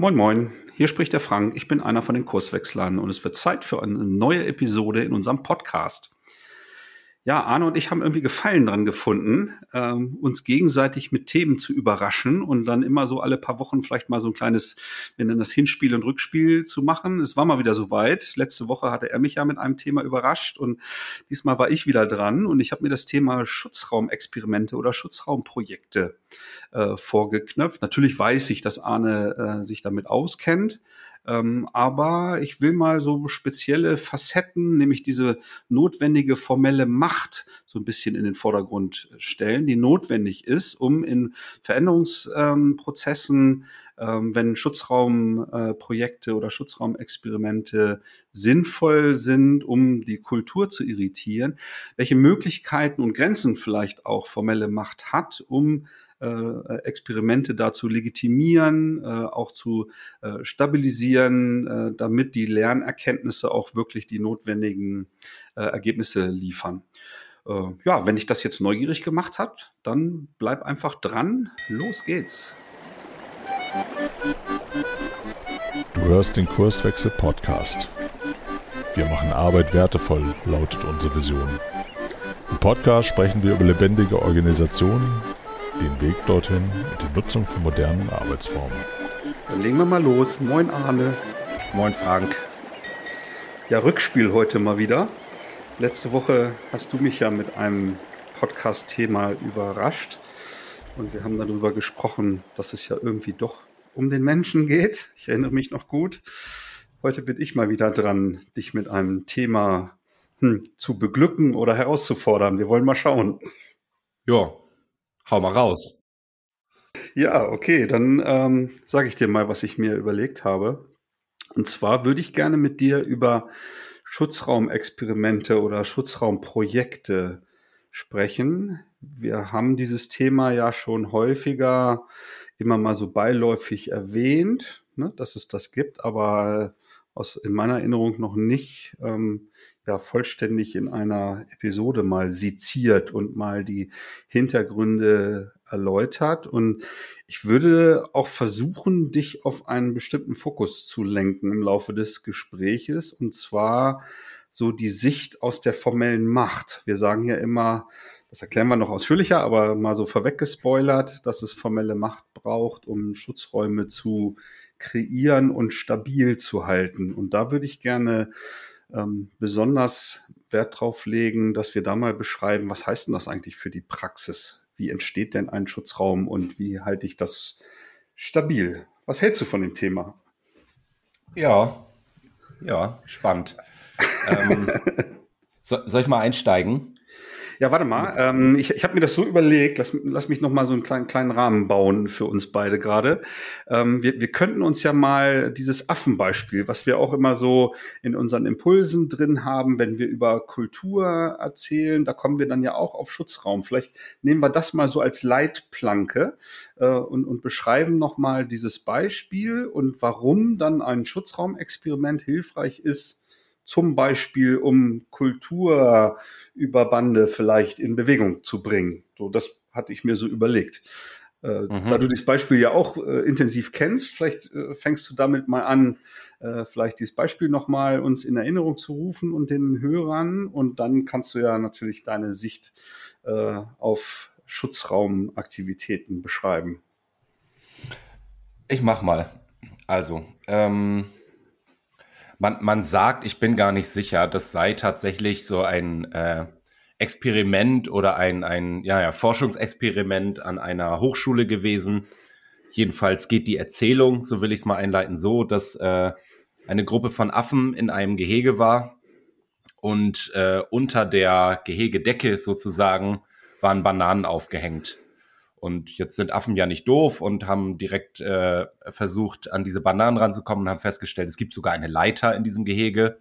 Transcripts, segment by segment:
Moin Moin, hier spricht der Frank. Ich bin einer von den Kurswechslern und es wird Zeit für eine neue Episode in unserem Podcast. Ja, Arne und ich haben irgendwie Gefallen dran gefunden, ähm, uns gegenseitig mit Themen zu überraschen und dann immer so alle paar Wochen vielleicht mal so ein kleines, wir nennen das Hinspiel und Rückspiel zu machen. Es war mal wieder soweit. Letzte Woche hatte er mich ja mit einem Thema überrascht und diesmal war ich wieder dran und ich habe mir das Thema Schutzraumexperimente oder Schutzraumprojekte äh, vorgeknöpft. Natürlich weiß ich, dass Arne äh, sich damit auskennt. Ähm, aber ich will mal so spezielle Facetten, nämlich diese notwendige formelle Macht so ein bisschen in den Vordergrund stellen, die notwendig ist, um in Veränderungsprozessen, ähm, wenn Schutzraumprojekte äh, oder Schutzraumexperimente sinnvoll sind, um die Kultur zu irritieren, welche Möglichkeiten und Grenzen vielleicht auch formelle Macht hat, um äh, Experimente da zu legitimieren, äh, auch zu äh, stabilisieren, äh, damit die Lernerkenntnisse auch wirklich die notwendigen äh, Ergebnisse liefern. Äh, ja, wenn dich das jetzt neugierig gemacht hat, dann bleib einfach dran. Los geht's. Du hörst den Kurswechsel Podcast. Wir machen Arbeit wertevoll, lautet unsere Vision. Im Podcast sprechen wir über lebendige Organisationen, den Weg dorthin und die Nutzung von modernen Arbeitsformen. Dann legen wir mal los. Moin Arne. Moin Frank. Ja, Rückspiel heute mal wieder. Letzte Woche hast du mich ja mit einem Podcast-Thema überrascht und wir haben darüber gesprochen, dass es ja irgendwie doch um den Menschen geht. Ich erinnere mich noch gut. Heute bin ich mal wieder dran, dich mit einem Thema hm, zu beglücken oder herauszufordern. Wir wollen mal schauen. Ja, Hau mal raus. Ja, okay, dann ähm, sage ich dir mal, was ich mir überlegt habe. Und zwar würde ich gerne mit dir über Schutzraumexperimente oder Schutzraumprojekte sprechen. Wir haben dieses Thema ja schon häufiger immer mal so beiläufig erwähnt, ne, dass es das gibt, aber aus, in meiner Erinnerung noch nicht ähm, ja vollständig in einer Episode mal seziert und mal die Hintergründe erläutert. Und ich würde auch versuchen, dich auf einen bestimmten Fokus zu lenken im Laufe des Gespräches. Und zwar so die Sicht aus der formellen Macht. Wir sagen ja immer, das erklären wir noch ausführlicher, aber mal so vorweggespoilert, dass es formelle Macht braucht, um Schutzräume zu kreieren und stabil zu halten. Und da würde ich gerne ähm, besonders Wert drauf legen, dass wir da mal beschreiben, was heißt denn das eigentlich für die Praxis? Wie entsteht denn ein Schutzraum und wie halte ich das stabil? Was hältst du von dem Thema? Ja, ja, spannend. ähm, so, soll ich mal einsteigen? Ja, warte mal. Ähm, ich ich habe mir das so überlegt, lass, lass mich noch mal so einen kleinen, kleinen Rahmen bauen für uns beide gerade. Ähm, wir, wir könnten uns ja mal dieses Affenbeispiel, was wir auch immer so in unseren Impulsen drin haben, wenn wir über Kultur erzählen, da kommen wir dann ja auch auf Schutzraum. Vielleicht nehmen wir das mal so als Leitplanke äh, und, und beschreiben noch mal dieses Beispiel und warum dann ein Schutzraumexperiment hilfreich ist, zum Beispiel um Kulturüberbande vielleicht in Bewegung zu bringen. So, das hatte ich mir so überlegt. Äh, mhm. Da du dieses Beispiel ja auch äh, intensiv kennst, vielleicht äh, fängst du damit mal an, äh, vielleicht dieses Beispiel nochmal uns in Erinnerung zu rufen und den Hörern und dann kannst du ja natürlich deine Sicht äh, auf Schutzraumaktivitäten beschreiben. Ich mach mal. Also, ähm, man, man sagt, ich bin gar nicht sicher, das sei tatsächlich so ein äh, Experiment oder ein, ein ja, ja, Forschungsexperiment an einer Hochschule gewesen. Jedenfalls geht die Erzählung, so will ich es mal einleiten, so, dass äh, eine Gruppe von Affen in einem Gehege war und äh, unter der Gehegedecke sozusagen waren Bananen aufgehängt. Und jetzt sind Affen ja nicht doof und haben direkt äh, versucht, an diese Bananen ranzukommen und haben festgestellt, es gibt sogar eine Leiter in diesem Gehege,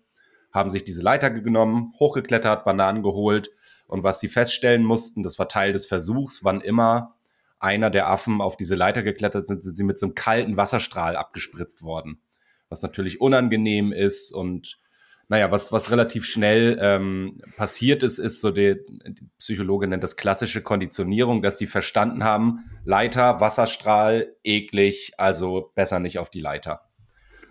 haben sich diese Leiter genommen, hochgeklettert, Bananen geholt und was sie feststellen mussten, das war Teil des Versuchs, wann immer einer der Affen auf diese Leiter geklettert sind, sind sie mit so einem kalten Wasserstrahl abgespritzt worden. Was natürlich unangenehm ist und naja, was, was relativ schnell ähm, passiert ist, ist so die, die Psychologe nennt das klassische Konditionierung, dass die verstanden haben, Leiter, Wasserstrahl, eklig, also besser nicht auf die Leiter.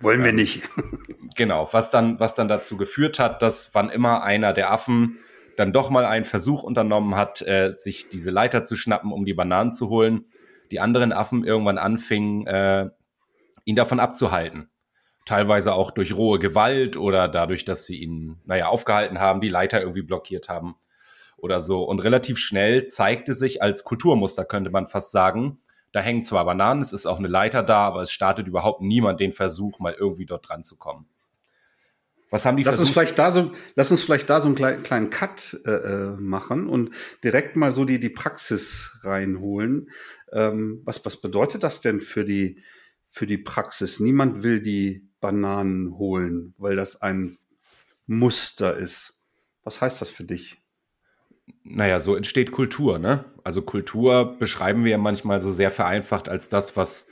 Wollen wir ähm, nicht. genau, was dann, was dann dazu geführt hat, dass wann immer einer der Affen dann doch mal einen Versuch unternommen hat, äh, sich diese Leiter zu schnappen, um die Bananen zu holen, die anderen Affen irgendwann anfingen, äh, ihn davon abzuhalten teilweise auch durch rohe Gewalt oder dadurch, dass sie ihn, naja, aufgehalten haben, die Leiter irgendwie blockiert haben oder so. Und relativ schnell zeigte sich als Kulturmuster, könnte man fast sagen, da hängen zwar Bananen, es ist auch eine Leiter da, aber es startet überhaupt niemand den Versuch, mal irgendwie dort dran zu kommen. Was haben die lass uns vielleicht da so, Lass uns vielleicht da so einen kleinen, kleinen Cut äh, äh, machen und direkt mal so die, die Praxis reinholen. Ähm, was, was bedeutet das denn für die, für die Praxis? Niemand will die Bananen holen, weil das ein Muster ist. Was heißt das für dich? Naja, so entsteht Kultur, ne? Also Kultur beschreiben wir ja manchmal so sehr vereinfacht als das, was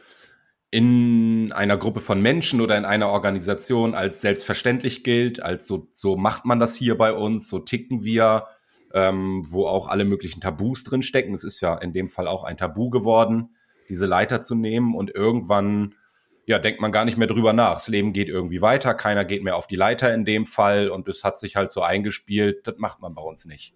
in einer Gruppe von Menschen oder in einer Organisation als selbstverständlich gilt, als so, so macht man das hier bei uns, so ticken wir, ähm, wo auch alle möglichen Tabus drin stecken. Es ist ja in dem Fall auch ein Tabu geworden, diese Leiter zu nehmen und irgendwann ja, denkt man gar nicht mehr drüber nach. Das Leben geht irgendwie weiter, keiner geht mehr auf die Leiter in dem Fall und es hat sich halt so eingespielt, das macht man bei uns nicht.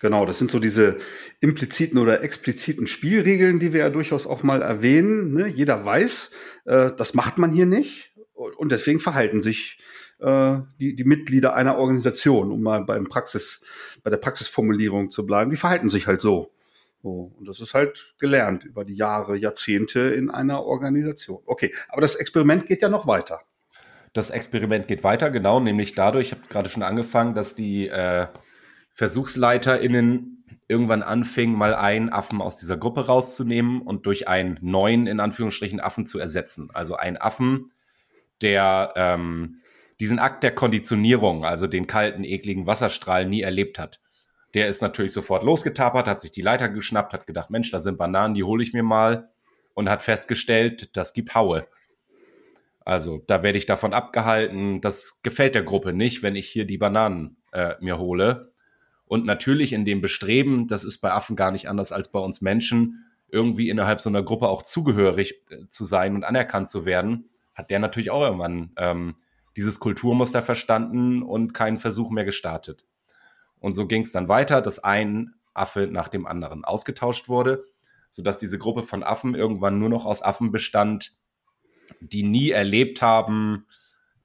Genau, das sind so diese impliziten oder expliziten Spielregeln, die wir ja durchaus auch mal erwähnen. Ne? Jeder weiß, äh, das macht man hier nicht und deswegen verhalten sich äh, die, die Mitglieder einer Organisation, um mal beim Praxis, bei der Praxisformulierung zu bleiben, die verhalten sich halt so. So, und das ist halt gelernt über die Jahre, Jahrzehnte in einer Organisation. Okay, aber das Experiment geht ja noch weiter. Das Experiment geht weiter, genau, nämlich dadurch, ich habe gerade schon angefangen, dass die äh, VersuchsleiterInnen irgendwann anfingen, mal einen Affen aus dieser Gruppe rauszunehmen und durch einen neuen, in Anführungsstrichen, Affen zu ersetzen. Also einen Affen, der ähm, diesen Akt der Konditionierung, also den kalten, ekligen Wasserstrahl nie erlebt hat. Der ist natürlich sofort losgetapert, hat sich die Leiter geschnappt, hat gedacht, Mensch, da sind Bananen, die hole ich mir mal und hat festgestellt, das gibt Haue. Also da werde ich davon abgehalten. Das gefällt der Gruppe nicht, wenn ich hier die Bananen äh, mir hole. Und natürlich in dem Bestreben, das ist bei Affen gar nicht anders als bei uns Menschen, irgendwie innerhalb so einer Gruppe auch zugehörig äh, zu sein und anerkannt zu werden, hat der natürlich auch irgendwann ähm, dieses Kulturmuster verstanden und keinen Versuch mehr gestartet. Und so ging es dann weiter, dass ein Affe nach dem anderen ausgetauscht wurde, sodass diese Gruppe von Affen irgendwann nur noch aus Affen bestand, die nie erlebt haben,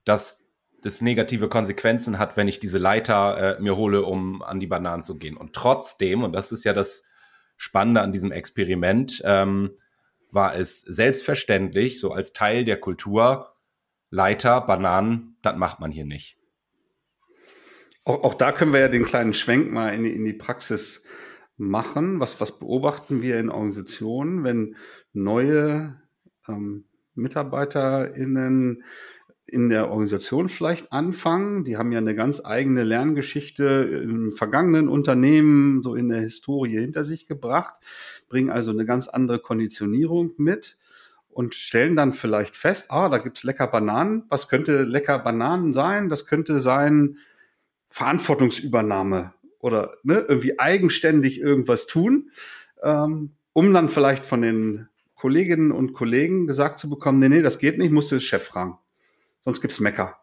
dass das negative Konsequenzen hat, wenn ich diese Leiter äh, mir hole, um an die Bananen zu gehen. Und trotzdem, und das ist ja das Spannende an diesem Experiment, ähm, war es selbstverständlich, so als Teil der Kultur, Leiter, Bananen, das macht man hier nicht. Auch, auch da können wir ja den kleinen Schwenk mal in die, in die Praxis machen. Was, was beobachten wir in Organisationen, wenn neue ähm, MitarbeiterInnen in der Organisation vielleicht anfangen. Die haben ja eine ganz eigene Lerngeschichte im vergangenen Unternehmen, so in der Historie hinter sich gebracht, bringen also eine ganz andere Konditionierung mit und stellen dann vielleicht fest, ah, da gibt's lecker Bananen. Was könnte lecker Bananen sein? Das könnte sein, Verantwortungsübernahme oder ne, irgendwie eigenständig irgendwas tun, ähm, um dann vielleicht von den Kolleginnen und Kollegen gesagt zu bekommen, nee, nee, das geht nicht, musst du den Chef fragen. Sonst gibt's Mecker.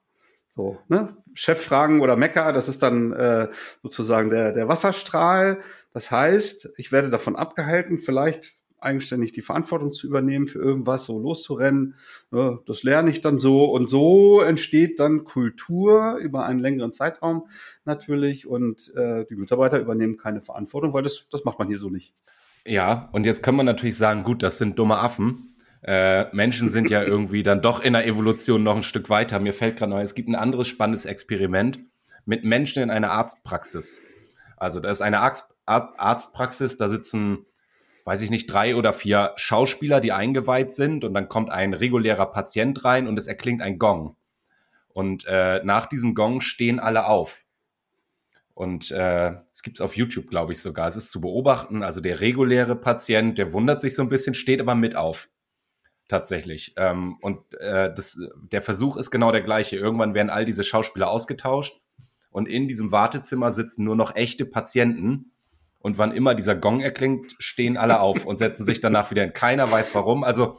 So, ne? Chef fragen oder Mecker, das ist dann äh, sozusagen der, der Wasserstrahl. Das heißt, ich werde davon abgehalten, vielleicht eigenständig die Verantwortung zu übernehmen für irgendwas, so loszurennen. Das lerne ich dann so und so entsteht dann Kultur über einen längeren Zeitraum natürlich und äh, die Mitarbeiter übernehmen keine Verantwortung, weil das, das macht man hier so nicht. Ja, und jetzt kann man natürlich sagen, gut, das sind dumme Affen. Äh, Menschen sind ja irgendwie dann doch in der Evolution noch ein Stück weiter. Mir fällt gerade noch, es gibt ein anderes spannendes Experiment mit Menschen in einer Arztpraxis. Also da ist eine Arzt, Arztpraxis, da sitzen weiß ich nicht, drei oder vier Schauspieler, die eingeweiht sind und dann kommt ein regulärer Patient rein und es erklingt ein Gong. Und äh, nach diesem Gong stehen alle auf. Und äh, es gibt es auf YouTube, glaube ich, sogar. Es ist zu beobachten. Also der reguläre Patient, der wundert sich so ein bisschen, steht aber mit auf. tatsächlich. Ähm, und äh, das, der Versuch ist genau der gleiche. Irgendwann werden all diese Schauspieler ausgetauscht und in diesem Wartezimmer sitzen nur noch echte Patienten. Und wann immer dieser Gong erklingt, stehen alle auf und setzen sich danach wieder hin. Keiner weiß warum. Also,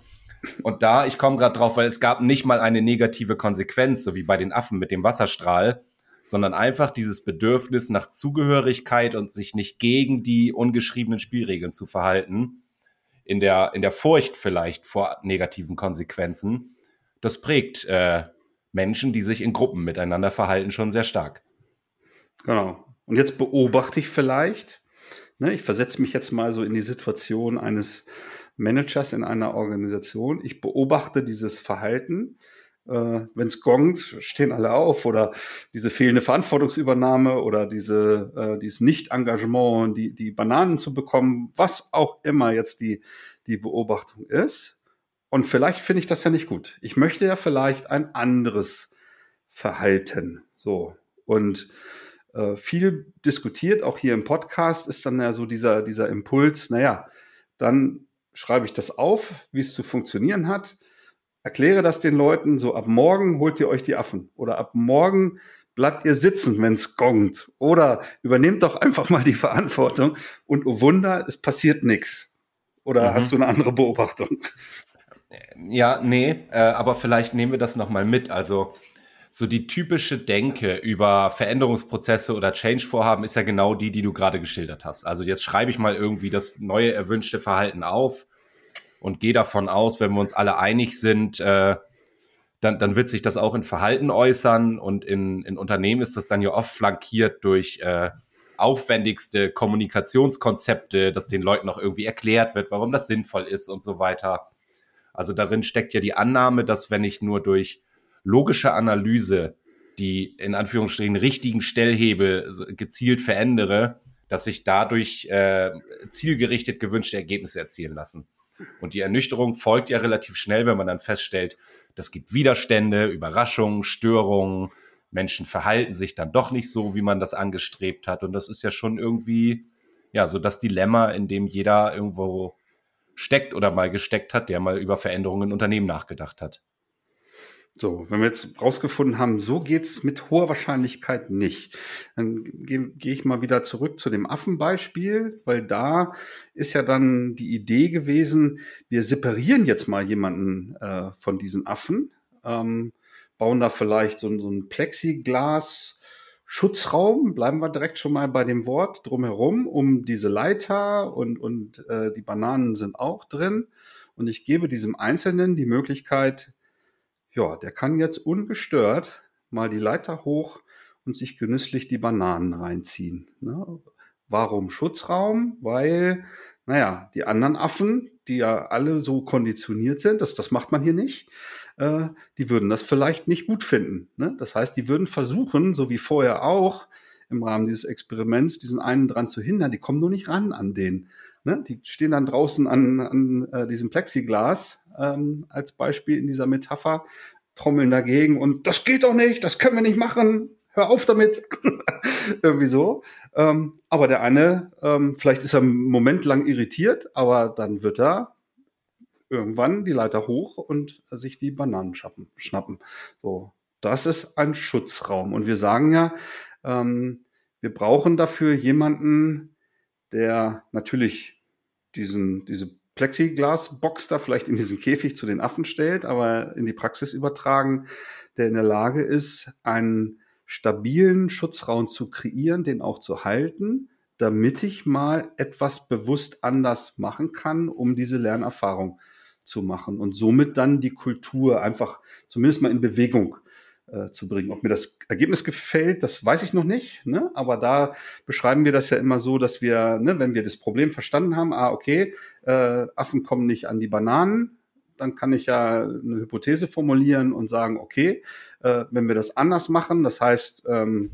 und da, ich komme gerade drauf, weil es gab nicht mal eine negative Konsequenz, so wie bei den Affen mit dem Wasserstrahl, sondern einfach dieses Bedürfnis nach Zugehörigkeit und sich nicht gegen die ungeschriebenen Spielregeln zu verhalten in der, in der Furcht vielleicht vor negativen Konsequenzen, das prägt äh, Menschen, die sich in Gruppen miteinander verhalten, schon sehr stark. Genau. Und jetzt beobachte ich vielleicht, ne, ich versetze mich jetzt mal so in die Situation eines Managers in einer Organisation. Ich beobachte dieses Verhalten. Äh, Wenn es gongt, stehen alle auf oder diese fehlende Verantwortungsübernahme oder diese, äh, dieses Nicht-Engagement, die, die Bananen zu bekommen, was auch immer jetzt die, die Beobachtung ist. Und vielleicht finde ich das ja nicht gut. Ich möchte ja vielleicht ein anderes Verhalten. So. Und äh, viel diskutiert, auch hier im Podcast, ist dann ja so dieser, dieser Impuls, naja, dann schreibe ich das auf, wie es zu funktionieren hat, erkläre das den Leuten, so ab morgen holt ihr euch die Affen oder ab morgen bleibt ihr sitzen, wenn es gongt oder übernehmt doch einfach mal die Verantwortung und oh Wunder, es passiert nichts. Oder mhm. hast du eine andere Beobachtung? Ja, nee, äh, aber vielleicht nehmen wir das nochmal mit. Also so die typische Denke über Veränderungsprozesse oder Change-Vorhaben ist ja genau die, die du gerade geschildert hast. Also jetzt schreibe ich mal irgendwie das neue erwünschte Verhalten auf und gehe davon aus, wenn wir uns alle einig sind, äh, dann, dann wird sich das auch in Verhalten äußern und in, in Unternehmen ist das dann ja oft flankiert durch äh, aufwendigste Kommunikationskonzepte, dass den Leuten auch irgendwie erklärt wird, warum das sinnvoll ist und so weiter. Also darin steckt ja die Annahme, dass wenn ich nur durch logische Analyse die in Anführungsstrichen richtigen Stellhebel gezielt verändere, dass sich dadurch äh, zielgerichtet gewünschte Ergebnisse erzielen lassen. Und die Ernüchterung folgt ja relativ schnell, wenn man dann feststellt, das gibt Widerstände, Überraschungen, Störungen, Menschen verhalten sich dann doch nicht so, wie man das angestrebt hat. Und das ist ja schon irgendwie, ja, so das Dilemma, in dem jeder irgendwo steckt oder mal gesteckt hat, der mal über Veränderungen in Unternehmen nachgedacht hat. So, wenn wir jetzt rausgefunden haben, so geht's mit hoher Wahrscheinlichkeit nicht, dann gehe geh ich mal wieder zurück zu dem Affenbeispiel, weil da ist ja dann die Idee gewesen, wir separieren jetzt mal jemanden äh, von diesen Affen, ähm, bauen da vielleicht so, so ein Plexiglas Schutzraum, bleiben wir direkt schon mal bei dem Wort drumherum, um diese Leiter und, und äh, die Bananen sind auch drin. Und ich gebe diesem Einzelnen die Möglichkeit, ja, der kann jetzt ungestört mal die Leiter hoch und sich genüsslich die Bananen reinziehen. Ne? Warum Schutzraum? Weil, naja, die anderen Affen, die ja alle so konditioniert sind, das, das macht man hier nicht, äh, die würden das vielleicht nicht gut finden. Ne? Das heißt, die würden versuchen, so wie vorher auch, im Rahmen dieses Experiments, diesen einen dran zu hindern, die kommen nur nicht ran an den. Ne? Die stehen dann draußen an, an äh, diesem Plexiglas ähm, als Beispiel in dieser Metapher, trommeln dagegen und das geht doch nicht, das können wir nicht machen, hör auf damit. Irgendwie so. Ähm, aber der eine, ähm, vielleicht ist er einen Moment lang irritiert, aber dann wird er irgendwann die Leiter hoch und sich die Bananen schnappen. So, das ist ein Schutzraum. Und wir sagen ja, ähm, wir brauchen dafür jemanden, der natürlich diesen, diese Plexiglasbox da vielleicht in diesen Käfig zu den Affen stellt, aber in die Praxis übertragen, der in der Lage ist, einen stabilen Schutzraum zu kreieren, den auch zu halten, damit ich mal etwas bewusst anders machen kann, um diese Lernerfahrung zu machen und somit dann die Kultur einfach zumindest mal in Bewegung äh, zu bringen. Ob mir das Ergebnis gefällt, das weiß ich noch nicht. Ne? Aber da beschreiben wir das ja immer so, dass wir, ne, wenn wir das Problem verstanden haben, ah, okay, äh, Affen kommen nicht an die Bananen, dann kann ich ja eine Hypothese formulieren und sagen, okay, äh, wenn wir das anders machen, das heißt, ähm,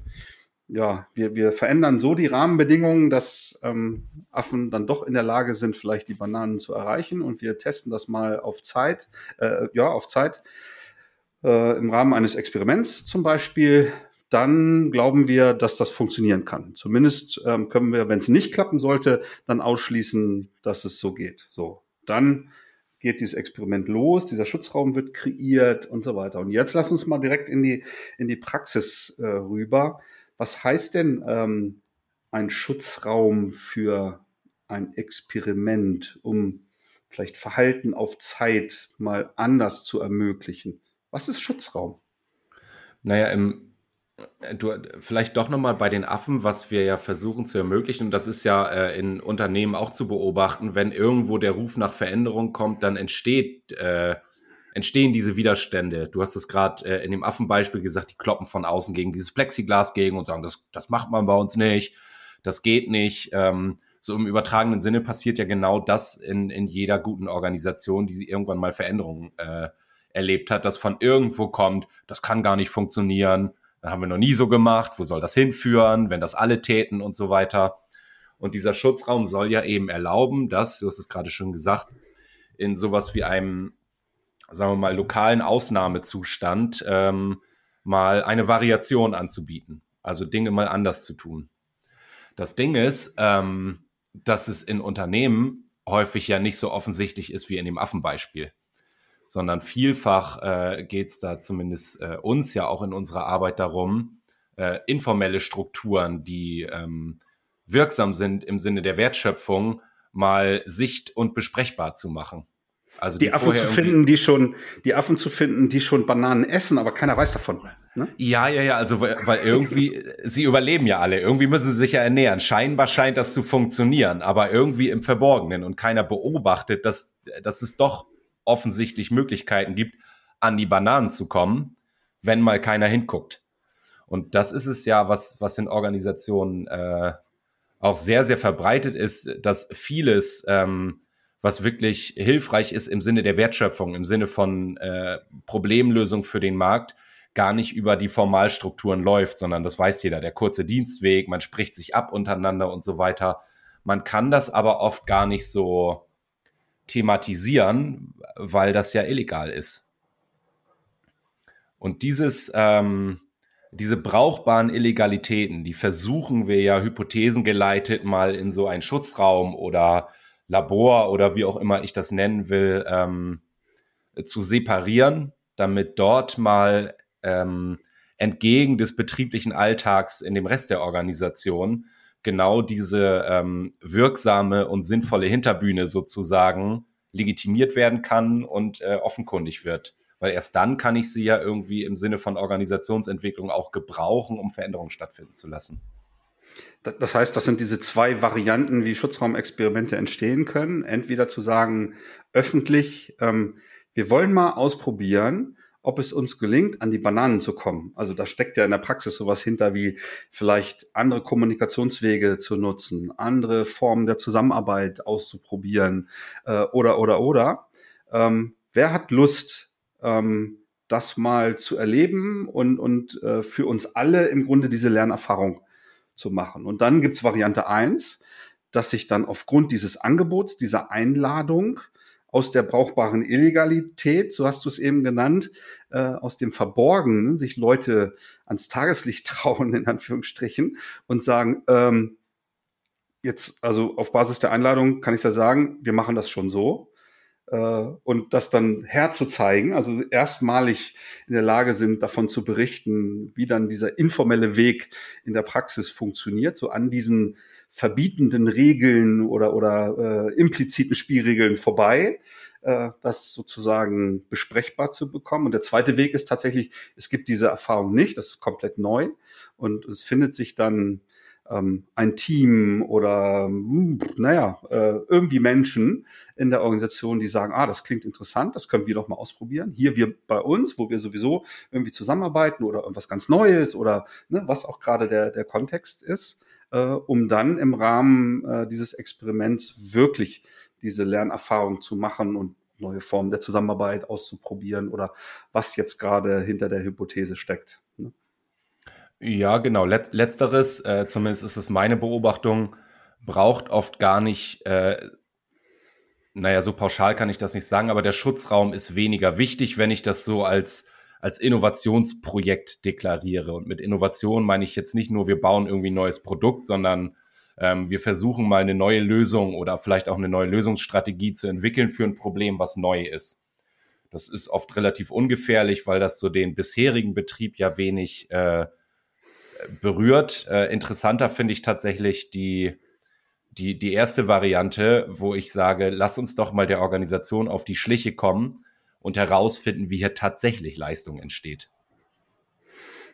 ja, wir, wir verändern so die Rahmenbedingungen, dass ähm, Affen dann doch in der Lage sind, vielleicht die Bananen zu erreichen und wir testen das mal auf Zeit, äh, ja, auf Zeit äh, im Rahmen eines Experiments zum Beispiel, dann glauben wir, dass das funktionieren kann. Zumindest ähm, können wir, wenn es nicht klappen sollte, dann ausschließen, dass es so geht. So, dann geht dieses Experiment los, dieser Schutzraum wird kreiert und so weiter. Und jetzt lass uns mal direkt in die, in die Praxis äh, rüber. Was heißt denn ähm, ein Schutzraum für ein Experiment, um vielleicht Verhalten auf Zeit mal anders zu ermöglichen? Was ist Schutzraum? Naja, im, du, vielleicht doch nochmal bei den Affen, was wir ja versuchen zu ermöglichen, und das ist ja äh, in Unternehmen auch zu beobachten, wenn irgendwo der Ruf nach Veränderung kommt, dann entsteht, äh, entstehen diese Widerstände. Du hast es gerade äh, in dem Affenbeispiel gesagt, die kloppen von außen gegen dieses Plexiglas gegen und sagen, das, das macht man bei uns nicht, das geht nicht. Ähm, so im übertragenen Sinne passiert ja genau das in, in jeder guten Organisation, die irgendwann mal Veränderungen äh, erlebt hat, dass von irgendwo kommt, das kann gar nicht funktionieren, das haben wir noch nie so gemacht, wo soll das hinführen, wenn das alle täten und so weiter. Und dieser Schutzraum soll ja eben erlauben, dass, du hast es gerade schon gesagt, in sowas wie einem, sagen wir mal, lokalen Ausnahmezustand ähm, mal eine Variation anzubieten. Also Dinge mal anders zu tun. Das Ding ist, ähm, dass es in Unternehmen häufig ja nicht so offensichtlich ist wie in dem Affenbeispiel sondern vielfach äh, geht es da zumindest äh, uns ja auch in unserer Arbeit darum, äh, informelle Strukturen, die ähm, wirksam sind im Sinne der Wertschöpfung, mal sicht- und besprechbar zu machen. Also die, die Affen zu finden, die schon, die Affen zu finden, die schon Bananen essen, aber keiner weiß davon. Ne? Ja, ja, ja, also weil, weil irgendwie, sie überleben ja alle, irgendwie müssen sie sich ja ernähren. Scheinbar scheint das zu funktionieren, aber irgendwie im Verborgenen und keiner beobachtet, dass, dass es doch offensichtlich Möglichkeiten gibt, an die Bananen zu kommen, wenn mal keiner hinguckt. Und das ist es ja, was, was in Organisationen äh, auch sehr, sehr verbreitet ist, dass vieles, ähm, was wirklich hilfreich ist im Sinne der Wertschöpfung, im Sinne von äh, Problemlösung für den Markt, gar nicht über die Formalstrukturen läuft, sondern das weiß jeder, der kurze Dienstweg, man spricht sich ab untereinander und so weiter. Man kann das aber oft gar nicht so thematisieren, weil das ja illegal ist. Und dieses, ähm, diese brauchbaren Illegalitäten, die versuchen wir ja hypothesengeleitet mal in so einen Schutzraum oder Labor oder wie auch immer ich das nennen will, ähm, zu separieren, damit dort mal ähm, entgegen des betrieblichen Alltags in dem Rest der Organisation genau diese ähm, wirksame und sinnvolle Hinterbühne sozusagen legitimiert werden kann und äh, offenkundig wird. Weil erst dann kann ich sie ja irgendwie im Sinne von Organisationsentwicklung auch gebrauchen, um Veränderungen stattfinden zu lassen. Das heißt, das sind diese zwei Varianten, wie Schutzraumexperimente entstehen können. Entweder zu sagen, öffentlich, ähm, wir wollen mal ausprobieren, ob es uns gelingt, an die Bananen zu kommen. Also da steckt ja in der Praxis sowas hinter wie vielleicht andere Kommunikationswege zu nutzen, andere Formen der Zusammenarbeit auszuprobieren äh, oder oder oder. Ähm, wer hat Lust, ähm, das mal zu erleben und, und äh, für uns alle im Grunde diese Lernerfahrung zu machen? Und dann gibt's Variante eins, dass sich dann aufgrund dieses Angebots, dieser Einladung, aus der brauchbaren Illegalität, so hast du es eben genannt, äh, aus dem Verborgenen sich Leute ans Tageslicht trauen, in Anführungsstrichen, und sagen, ähm, jetzt, also auf Basis der Einladung kann ich ja sagen, wir machen das schon so. Äh, und das dann herzuzeigen, also erstmalig in der Lage sind, davon zu berichten, wie dann dieser informelle Weg in der Praxis funktioniert, so an diesen verbietenden Regeln oder, oder äh, impliziten Spielregeln vorbei, äh, das sozusagen besprechbar zu bekommen. Und der zweite Weg ist tatsächlich, es gibt diese Erfahrung nicht, das ist komplett neu und es findet sich dann ähm, ein Team oder hm, naja, äh, irgendwie Menschen in der Organisation, die sagen, ah, das klingt interessant, das können wir doch mal ausprobieren. Hier wir bei uns, wo wir sowieso irgendwie zusammenarbeiten oder irgendwas ganz Neues oder ne, was auch gerade der, der Kontext ist äh, um dann im Rahmen äh, dieses Experiments wirklich diese Lernerfahrung zu machen und neue Formen der Zusammenarbeit auszuprobieren oder was jetzt gerade hinter der Hypothese steckt. Ne? Ja, genau. Let letzteres, äh, zumindest ist es meine Beobachtung, braucht oft gar nicht, äh, naja, so pauschal kann ich das nicht sagen, aber der Schutzraum ist weniger wichtig, wenn ich das so als als Innovationsprojekt deklariere. Und mit Innovation meine ich jetzt nicht nur, wir bauen irgendwie ein neues Produkt, sondern ähm, wir versuchen mal eine neue Lösung oder vielleicht auch eine neue Lösungsstrategie zu entwickeln für ein Problem, was neu ist. Das ist oft relativ ungefährlich, weil das so den bisherigen Betrieb ja wenig äh, berührt. Äh, interessanter finde ich tatsächlich die, die, die erste Variante, wo ich sage, lass uns doch mal der Organisation auf die Schliche kommen und herausfinden, wie hier tatsächlich Leistung entsteht.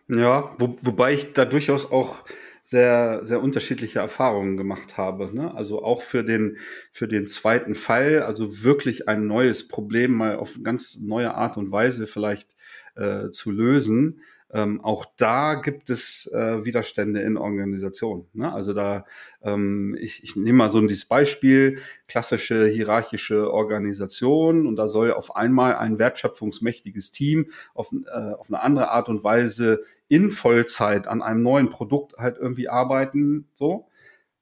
Ja, wo, wobei ich da durchaus auch sehr, sehr unterschiedliche Erfahrungen gemacht habe. Ne? Also auch für den, für den zweiten Fall, also wirklich ein neues Problem mal auf ganz neue Art und Weise vielleicht äh, zu lösen. Ähm, auch da gibt es äh, Widerstände in Organisationen. Ne? Also da, ähm, ich, ich nehme mal so dieses Beispiel, klassische hierarchische Organisation und da soll auf einmal ein wertschöpfungsmächtiges Team auf, äh, auf eine andere Art und Weise in Vollzeit an einem neuen Produkt halt irgendwie arbeiten, so.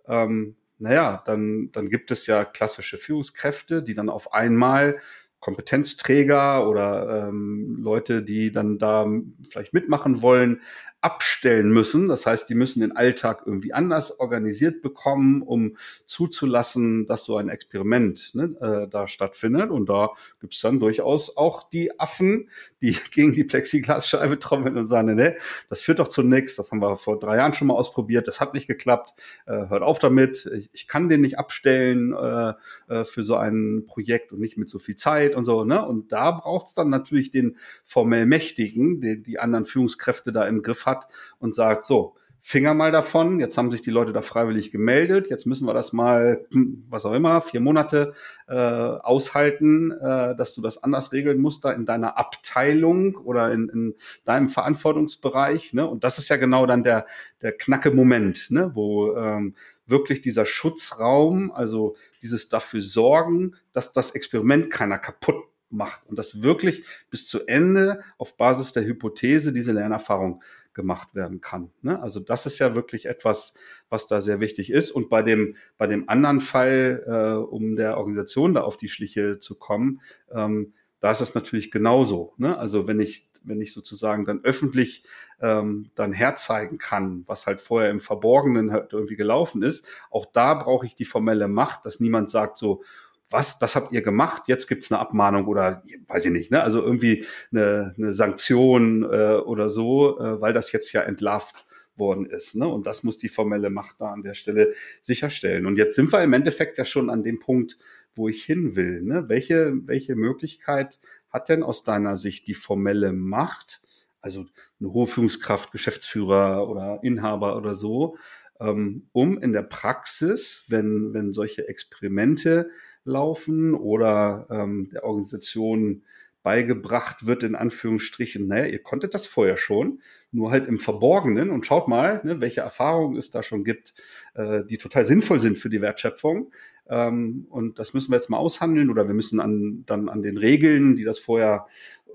Ähm, naja, dann, dann gibt es ja klassische Führungskräfte, die dann auf einmal Kompetenzträger oder ähm, Leute, die dann da vielleicht mitmachen wollen, abstellen müssen. Das heißt, die müssen den Alltag irgendwie anders organisiert bekommen, um zuzulassen, dass so ein Experiment ne, äh, da stattfindet. Und da gibt's dann durchaus auch die Affen, die gegen die Plexiglasscheibe trommeln und sagen, ne, das führt doch zu nichts. Das haben wir vor drei Jahren schon mal ausprobiert. Das hat nicht geklappt. Äh, hört auf damit. Ich, ich, kann den nicht abstellen äh, äh, für so ein Projekt und nicht mit so viel Zeit und so. Ne? Und da braucht's dann natürlich den formell Mächtigen, die, die anderen Führungskräfte da im Griff hat und sagt, so, Finger mal davon, jetzt haben sich die Leute da freiwillig gemeldet, jetzt müssen wir das mal, hm, was auch immer, vier Monate äh, aushalten, äh, dass du das anders regeln musst da in deiner Abteilung oder in, in deinem Verantwortungsbereich. Ne? Und das ist ja genau dann der, der knacke Moment, ne? wo ähm, wirklich dieser Schutzraum, also dieses dafür sorgen, dass das Experiment keiner kaputt macht und das wirklich bis zu Ende auf Basis der Hypothese diese Lernerfahrung gemacht werden kann. Ne? Also das ist ja wirklich etwas, was da sehr wichtig ist. Und bei dem, bei dem anderen Fall, äh, um der Organisation da auf die Schliche zu kommen, ähm, da ist es natürlich genauso. Ne? Also wenn ich, wenn ich sozusagen dann öffentlich ähm, dann herzeigen kann, was halt vorher im Verborgenen halt irgendwie gelaufen ist, auch da brauche ich die formelle Macht, dass niemand sagt so, was, das habt ihr gemacht, jetzt gibt's eine Abmahnung oder weiß ich nicht, ne? Also irgendwie eine, eine Sanktion äh, oder so, äh, weil das jetzt ja entlarvt worden ist. Ne? Und das muss die formelle Macht da an der Stelle sicherstellen. Und jetzt sind wir im Endeffekt ja schon an dem Punkt, wo ich hin will. Ne? Welche, welche Möglichkeit hat denn aus deiner Sicht die formelle Macht, also eine hohe Führungskraft, Geschäftsführer oder Inhaber oder so, ähm, um in der Praxis, wenn, wenn solche Experimente laufen oder ähm, der Organisation beigebracht wird, in Anführungsstrichen, naja, ihr konntet das vorher schon, nur halt im Verborgenen und schaut mal, ne, welche Erfahrungen es da schon gibt, äh, die total sinnvoll sind für die Wertschöpfung. Ähm, und das müssen wir jetzt mal aushandeln oder wir müssen an, dann an den Regeln, die das vorher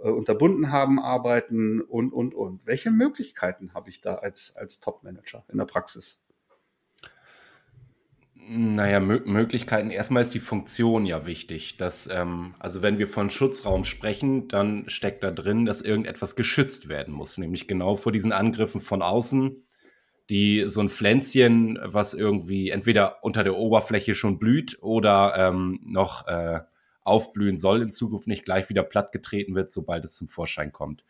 äh, unterbunden haben, arbeiten und, und, und. Welche Möglichkeiten habe ich da als, als Top-Manager in der Praxis? Naja, Mö Möglichkeiten. Erstmal ist die Funktion ja wichtig. Dass, ähm, also wenn wir von Schutzraum sprechen, dann steckt da drin, dass irgendetwas geschützt werden muss. Nämlich genau vor diesen Angriffen von außen, die so ein Pflänzchen, was irgendwie entweder unter der Oberfläche schon blüht oder ähm, noch äh, aufblühen soll in Zukunft, nicht gleich wieder plattgetreten wird, sobald es zum Vorschein kommt.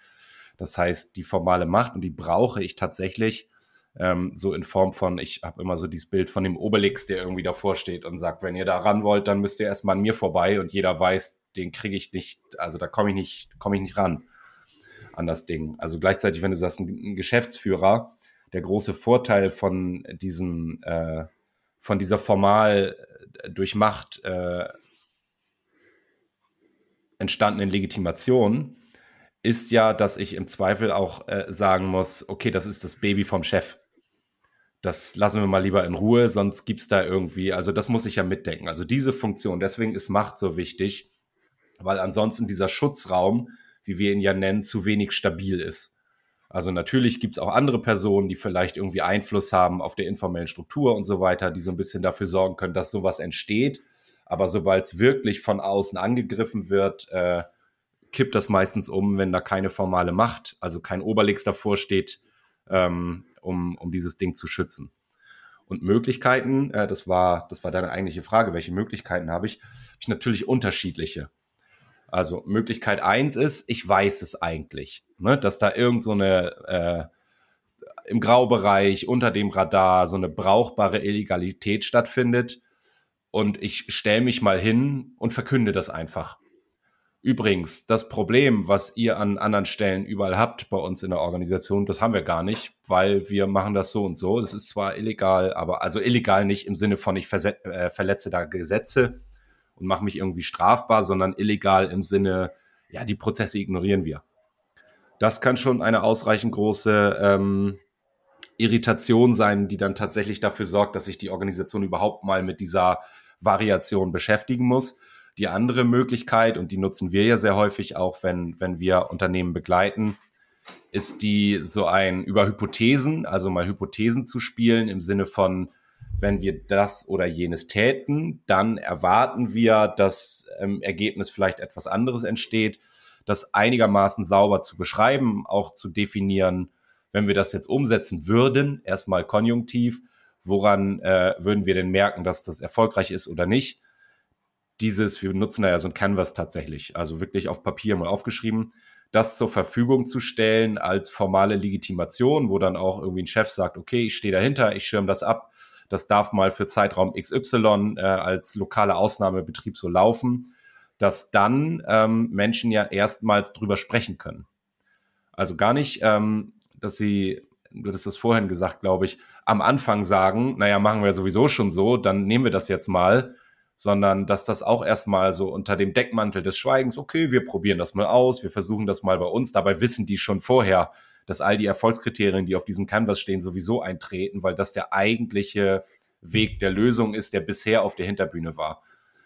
Das heißt, die formale Macht, und die brauche ich tatsächlich, ähm, so in Form von, ich habe immer so dieses Bild von dem Obelix, der irgendwie davor steht und sagt, wenn ihr da ran wollt, dann müsst ihr erstmal an mir vorbei und jeder weiß, den kriege ich nicht, also da komme ich nicht, komme ich nicht ran an das Ding. Also gleichzeitig, wenn du sagst, ein, Geschäftsführer, der große Vorteil von diesem, äh, von dieser formal äh, durch Macht äh, entstandenen Legitimation ist ja, dass ich im Zweifel auch äh, sagen muss, okay, das ist das Baby vom Chef das lassen wir mal lieber in Ruhe, sonst gibt's da irgendwie, also das muss ich ja mitdenken. Also diese Funktion, deswegen ist Macht so wichtig, weil ansonsten dieser Schutzraum, wie wir ihn ja nennen, zu wenig stabil ist. Also natürlich gibt's auch andere Personen, die vielleicht irgendwie Einfluss haben auf der informellen Struktur und so weiter, die so ein bisschen dafür sorgen können, dass sowas entsteht. Aber sobald es wirklich von außen angegriffen wird, äh, kippt das meistens um, wenn da keine formale Macht, also kein Oberlix davor steht, ähm, um, um dieses Ding zu schützen. Und Möglichkeiten, äh, das war, das war deine eigentliche Frage, welche Möglichkeiten habe ich? Habe ich natürlich unterschiedliche. Also Möglichkeit eins ist, ich weiß es eigentlich, ne, dass da irgend so eine äh, im Graubereich unter dem Radar so eine brauchbare Illegalität stattfindet und ich stelle mich mal hin und verkünde das einfach. Übrigens, das Problem, was ihr an anderen Stellen überall habt bei uns in der Organisation, das haben wir gar nicht, weil wir machen das so und so. Das ist zwar illegal, aber also illegal nicht im Sinne von ich äh, verletze da Gesetze und mache mich irgendwie strafbar, sondern illegal im Sinne, ja, die Prozesse ignorieren wir. Das kann schon eine ausreichend große ähm, Irritation sein, die dann tatsächlich dafür sorgt, dass sich die Organisation überhaupt mal mit dieser Variation beschäftigen muss. Die andere Möglichkeit, und die nutzen wir ja sehr häufig auch, wenn, wenn wir Unternehmen begleiten, ist die so ein über Hypothesen, also mal Hypothesen zu spielen im Sinne von, wenn wir das oder jenes täten, dann erwarten wir, dass im Ergebnis vielleicht etwas anderes entsteht, das einigermaßen sauber zu beschreiben, auch zu definieren, wenn wir das jetzt umsetzen würden, erstmal konjunktiv, woran äh, würden wir denn merken, dass das erfolgreich ist oder nicht dieses, wir nutzen da ja so ein Canvas tatsächlich, also wirklich auf Papier mal aufgeschrieben, das zur Verfügung zu stellen als formale Legitimation, wo dann auch irgendwie ein Chef sagt, okay, ich stehe dahinter, ich schirme das ab, das darf mal für Zeitraum XY äh, als lokale Ausnahmebetrieb so laufen, dass dann ähm, Menschen ja erstmals drüber sprechen können. Also gar nicht, ähm, dass sie, du hattest das vorhin gesagt, glaube ich, am Anfang sagen, naja, machen wir sowieso schon so, dann nehmen wir das jetzt mal, sondern dass das auch erstmal so unter dem Deckmantel des Schweigens, okay, wir probieren das mal aus, wir versuchen das mal bei uns. Dabei wissen die schon vorher, dass all die Erfolgskriterien, die auf diesem Canvas stehen, sowieso eintreten, weil das der eigentliche Weg der Lösung ist, der bisher auf der Hinterbühne war.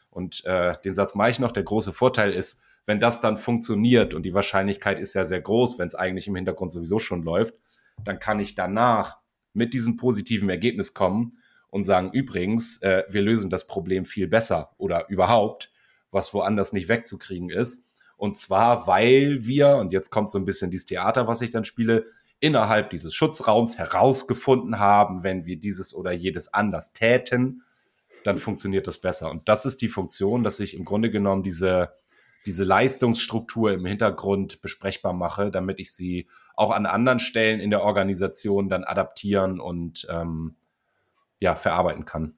Und äh, den Satz mache ich noch, der große Vorteil ist, wenn das dann funktioniert und die Wahrscheinlichkeit ist ja sehr groß, wenn es eigentlich im Hintergrund sowieso schon läuft, dann kann ich danach mit diesem positiven Ergebnis kommen und sagen, übrigens, äh, wir lösen das Problem viel besser oder überhaupt, was woanders nicht wegzukriegen ist. Und zwar, weil wir, und jetzt kommt so ein bisschen dieses Theater, was ich dann spiele, innerhalb dieses Schutzraums herausgefunden haben, wenn wir dieses oder jedes anders täten, dann funktioniert das besser. Und das ist die Funktion, dass ich im Grunde genommen diese, diese Leistungsstruktur im Hintergrund besprechbar mache, damit ich sie auch an anderen Stellen in der Organisation dann adaptieren und ähm, ja, verarbeiten kann.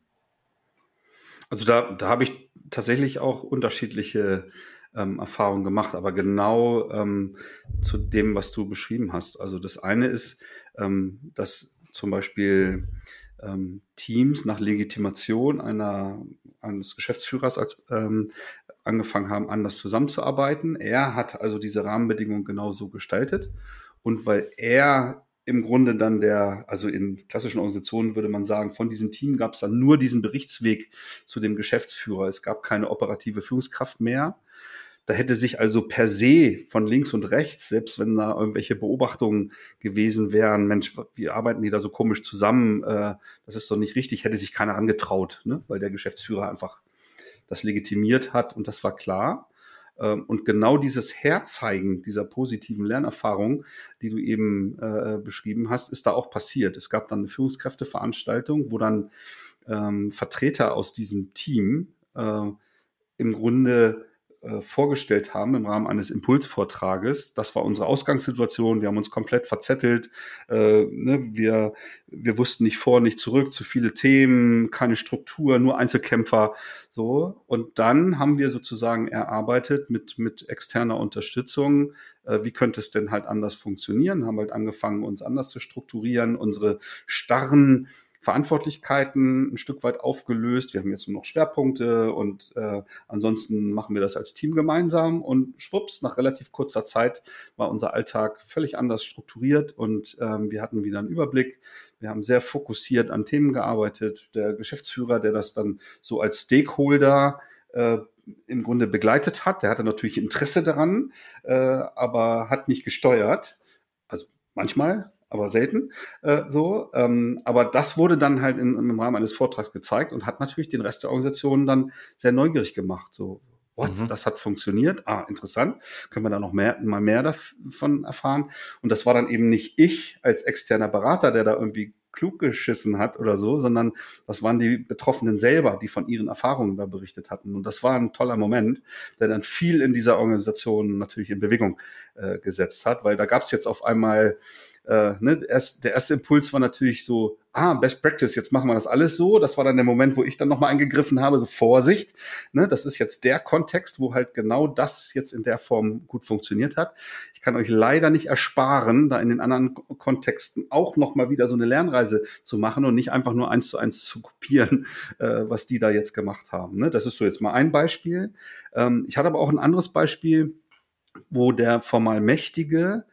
Also da, da habe ich tatsächlich auch unterschiedliche ähm, Erfahrungen gemacht, aber genau ähm, zu dem, was du beschrieben hast. Also das eine ist, ähm, dass zum Beispiel ähm, Teams nach Legitimation einer, eines Geschäftsführers als ähm, angefangen haben, anders zusammenzuarbeiten. Er hat also diese Rahmenbedingungen genau so gestaltet. Und weil er im Grunde dann der, also in klassischen Organisationen würde man sagen, von diesem Team gab es dann nur diesen Berichtsweg zu dem Geschäftsführer. Es gab keine operative Führungskraft mehr. Da hätte sich also per se von links und rechts, selbst wenn da irgendwelche Beobachtungen gewesen wären, Mensch, wie arbeiten die da so komisch zusammen, äh, das ist doch nicht richtig, hätte sich keiner angetraut, ne? weil der Geschäftsführer einfach das legitimiert hat und das war klar. Ähm, und genau dieses Herzeigen dieser positiven Lernerfahrung, die du eben äh, beschrieben hast, ist da auch passiert. Es gab dann eine Führungskräfteveranstaltung, wo dann ähm, Vertreter aus diesem Team äh, im Grunde äh, vorgestellt haben im Rahmen eines Impulsvortrages. Das war unsere Ausgangssituation. Wir haben uns komplett verzettelt. Äh, ne? wir, wir wussten nicht vor, nicht zurück, zu viele Themen, keine Struktur, nur Einzelkämpfer. So. Und dann haben wir sozusagen erarbeitet mit, mit externer Unterstützung, äh, wie könnte es denn halt anders funktionieren, haben halt angefangen, uns anders zu strukturieren, unsere starren Verantwortlichkeiten ein Stück weit aufgelöst. Wir haben jetzt nur noch Schwerpunkte und äh, ansonsten machen wir das als Team gemeinsam und schwupps, nach relativ kurzer Zeit war unser Alltag völlig anders strukturiert und ähm, wir hatten wieder einen Überblick. Wir haben sehr fokussiert an Themen gearbeitet. Der Geschäftsführer, der das dann so als Stakeholder äh, im Grunde begleitet hat, der hatte natürlich Interesse daran, äh, aber hat nicht gesteuert. Also manchmal, aber selten äh, so. Ähm, aber das wurde dann halt in, im Rahmen eines Vortrags gezeigt und hat natürlich den Rest der Organisation dann sehr neugierig gemacht. So, what, mhm. das hat funktioniert. Ah, interessant. Können wir da noch mehr, mal mehr davon erfahren? Und das war dann eben nicht ich als externer Berater, der da irgendwie klug geschissen hat oder so, sondern das waren die Betroffenen selber, die von ihren Erfahrungen da berichtet hatten. Und das war ein toller Moment, der dann viel in dieser Organisation natürlich in Bewegung äh, gesetzt hat, weil da gab es jetzt auf einmal äh, ne, erst, der erste Impuls war natürlich so, ah, Best Practice, jetzt machen wir das alles so. Das war dann der Moment, wo ich dann nochmal eingegriffen habe, so Vorsicht, ne, das ist jetzt der Kontext, wo halt genau das jetzt in der Form gut funktioniert hat. Ich kann euch leider nicht ersparen, da in den anderen Kontexten auch nochmal wieder so eine Lernreise zu machen und nicht einfach nur eins zu eins zu kopieren, äh, was die da jetzt gemacht haben. Ne? Das ist so jetzt mal ein Beispiel. Ähm, ich hatte aber auch ein anderes Beispiel, wo der formal Mächtige